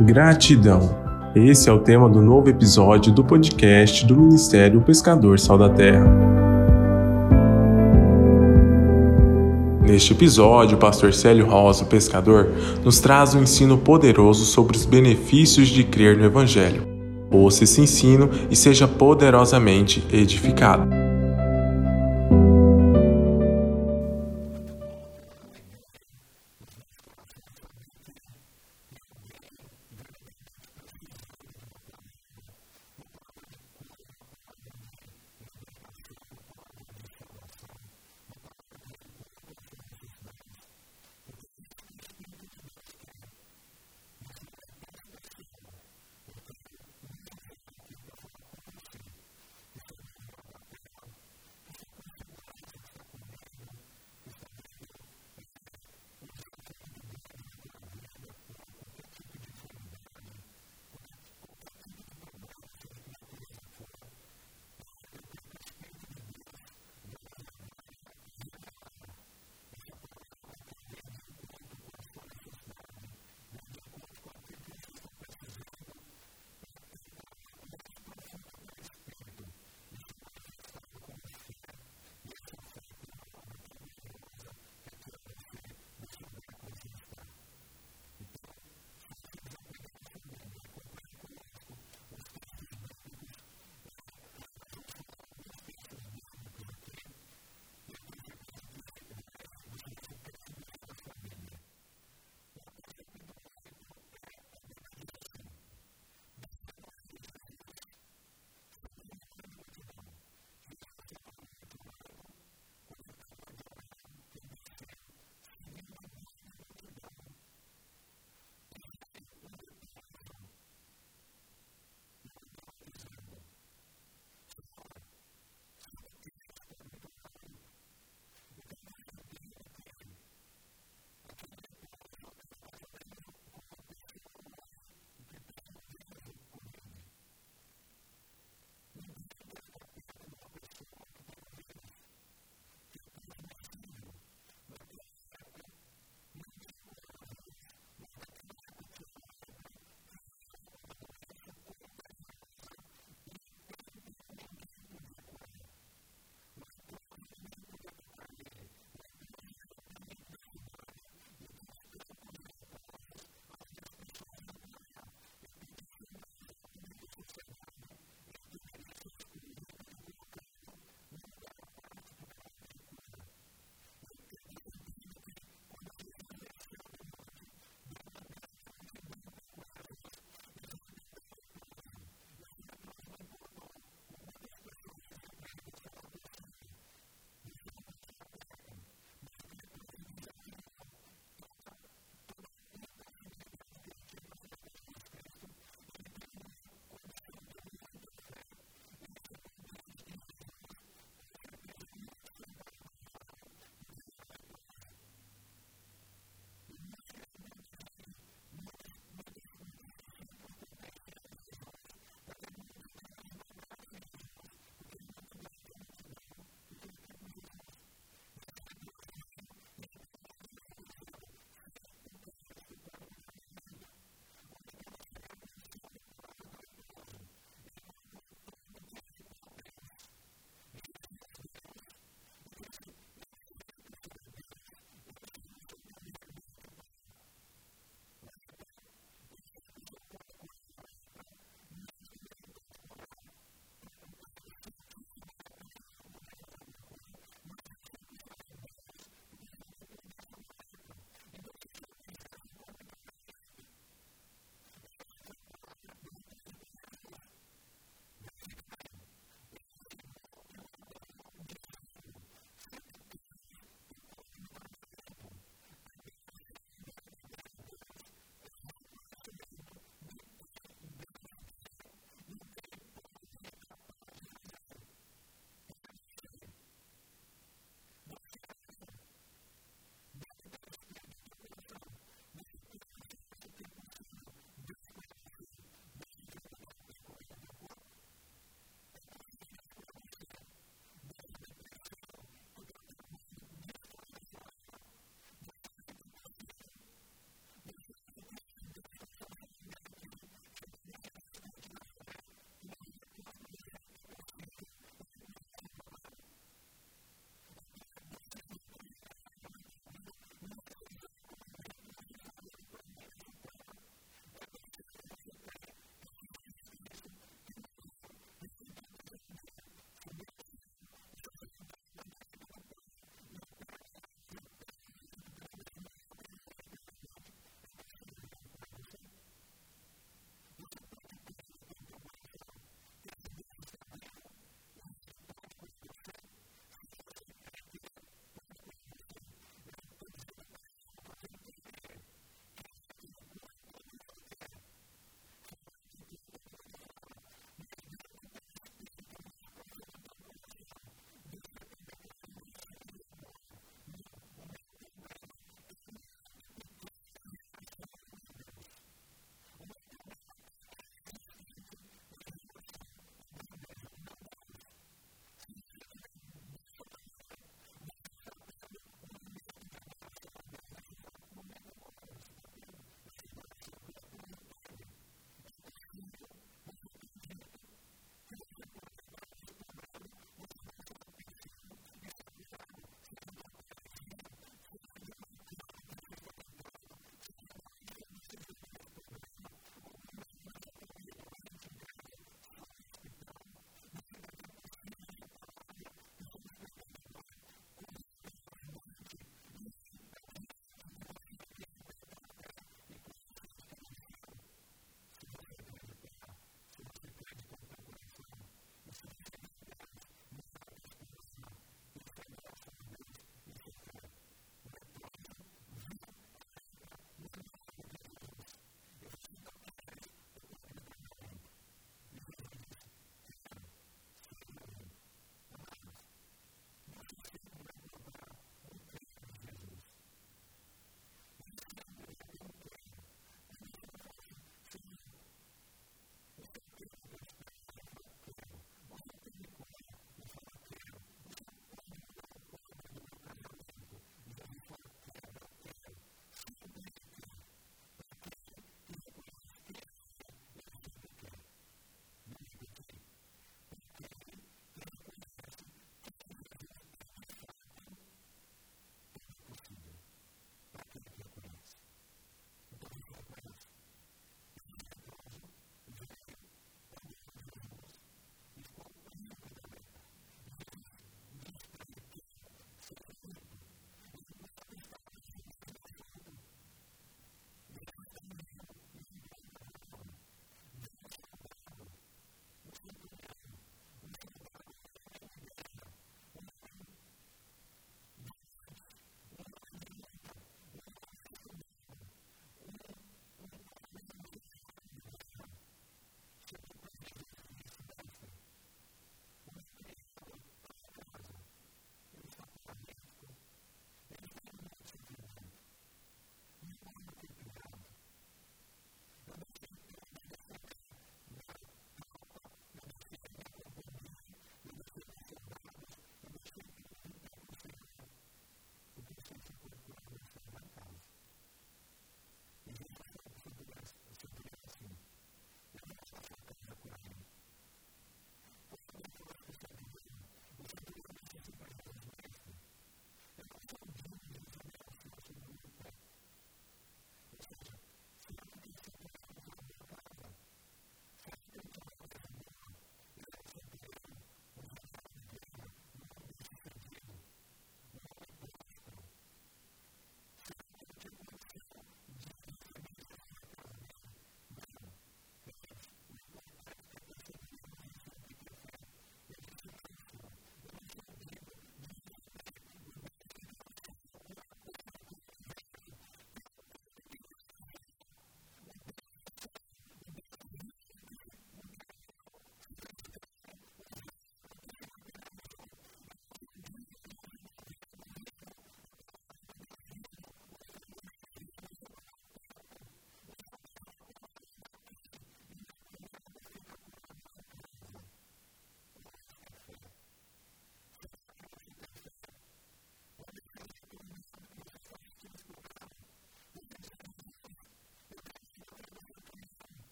Gratidão. Esse é o tema do novo episódio do podcast do Ministério Pescador Sal da Terra. Neste episódio, o pastor Célio Rosa, pescador, nos traz um ensino poderoso sobre os benefícios de crer no Evangelho. Ouça esse ensino e seja poderosamente edificado.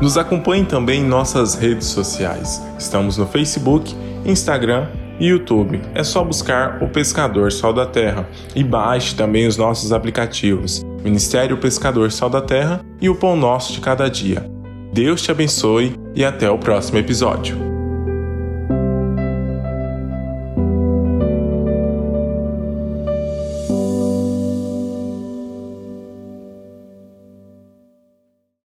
Nos acompanhe também em nossas redes sociais. Estamos no Facebook, Instagram e YouTube. É só buscar o Pescador Sol da Terra e baixe também os nossos aplicativos Ministério Pescador Sal da Terra e o Pão Nosso de Cada Dia. Deus te abençoe e até o próximo episódio.